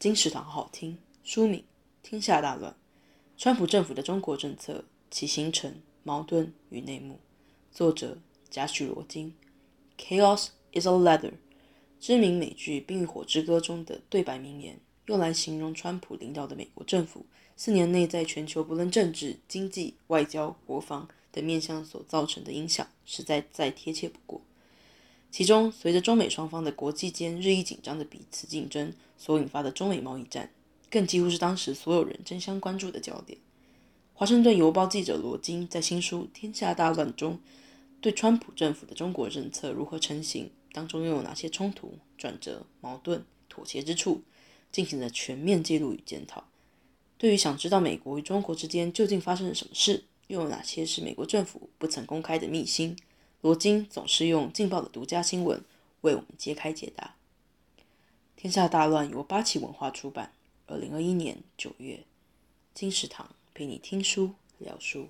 金石堂好听。书名：天下大乱，川普政府的中国政策、其形成、矛盾与内幕。作者：贾许罗金。Chaos is a ladder。知名美剧《冰与火之歌》中的对白名言，用来形容川普领导的美国政府四年内在全球不论政治、经济、外交、国防等面向所造成的影响，实在再贴切不过。其中，随着中美双方的国际间日益紧张的彼此竞争所引发的中美贸易战，更几乎是当时所有人争相关注的焦点。华盛顿邮报记者罗金在新书《天下大乱》中，对川普政府的中国政策如何成型，当中又有哪些冲突、转折、矛盾、妥协之处，进行了全面记录与检讨。对于想知道美国与中国之间究竟发生了什么事，又有哪些是美国政府不曾公开的秘辛，罗京总是用劲爆的独家新闻为我们揭开解答。《天下大乱》由八旗文化出版，二零二一年九月。金石堂陪你听书聊书。